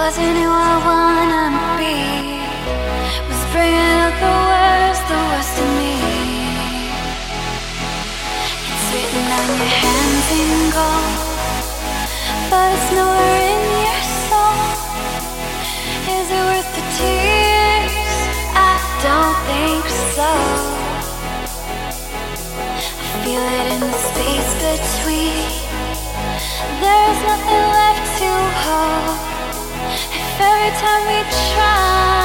wasn't who I wanna be. Was bringing out the worst, the worst in me. It's written on your hands in gold, but it's nowhere in your soul. Is it worth the tears? I don't think so. I feel it in the space between. There's nothing left to hold every time we try.